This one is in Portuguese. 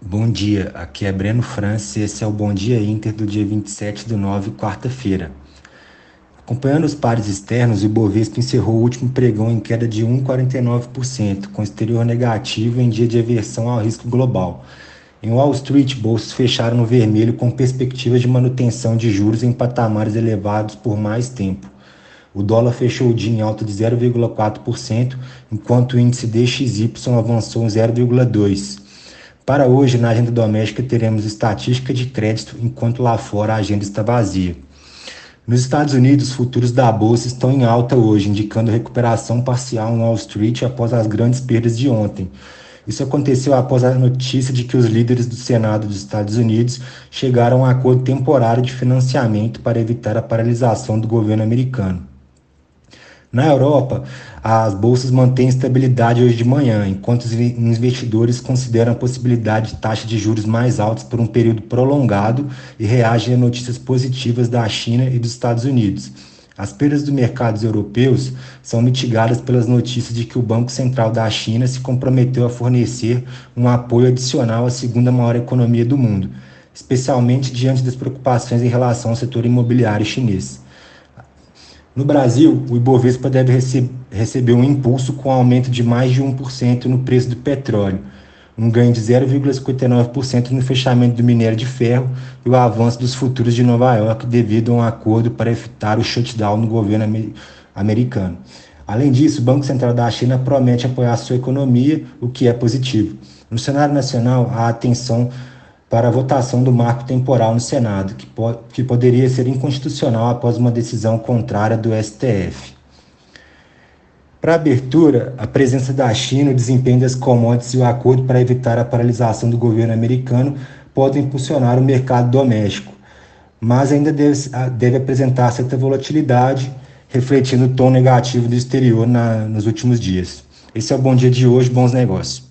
Bom dia, aqui é Breno Francis e esse é o Bom Dia Inter do dia 27 de nove, quarta-feira. Acompanhando os pares externos, o Ibovespa encerrou o último pregão em queda de 1,49%, com exterior negativo em dia de aversão ao risco global. Em Wall Street, bolsas fecharam no vermelho com perspectivas de manutenção de juros em patamares elevados por mais tempo. O dólar fechou o dia em alta de 0,4%, enquanto o índice DXY avançou 0,2%. Para hoje, na agenda doméstica, teremos estatística de crédito, enquanto lá fora a agenda está vazia. Nos Estados Unidos, os futuros da bolsa estão em alta hoje, indicando recuperação parcial em Wall Street após as grandes perdas de ontem. Isso aconteceu após a notícia de que os líderes do Senado dos Estados Unidos chegaram a um acordo temporário de financiamento para evitar a paralisação do governo americano. Na Europa, as bolsas mantêm estabilidade hoje de manhã, enquanto os investidores consideram a possibilidade de taxa de juros mais altas por um período prolongado e reagem a notícias positivas da China e dos Estados Unidos. As perdas dos mercados europeus são mitigadas pelas notícias de que o Banco Central da China se comprometeu a fornecer um apoio adicional à segunda maior economia do mundo, especialmente diante das preocupações em relação ao setor imobiliário chinês. No Brasil, o Ibovespa deve rece receber um impulso com aumento de mais de 1% no preço do petróleo, um ganho de 0,59% no fechamento do minério de ferro e o avanço dos futuros de Nova York devido a um acordo para evitar o shutdown no governo amer americano. Além disso, o Banco Central da China promete apoiar sua economia, o que é positivo. No cenário nacional, a atenção para a votação do marco temporal no Senado, que, po que poderia ser inconstitucional após uma decisão contrária do STF. Para abertura, a presença da China, o desempenho das commodities e o acordo para evitar a paralisação do governo americano podem impulsionar o mercado doméstico, mas ainda deve, deve apresentar certa volatilidade, refletindo o tom negativo do exterior na, nos últimos dias. Esse é o bom dia de hoje, bons negócios.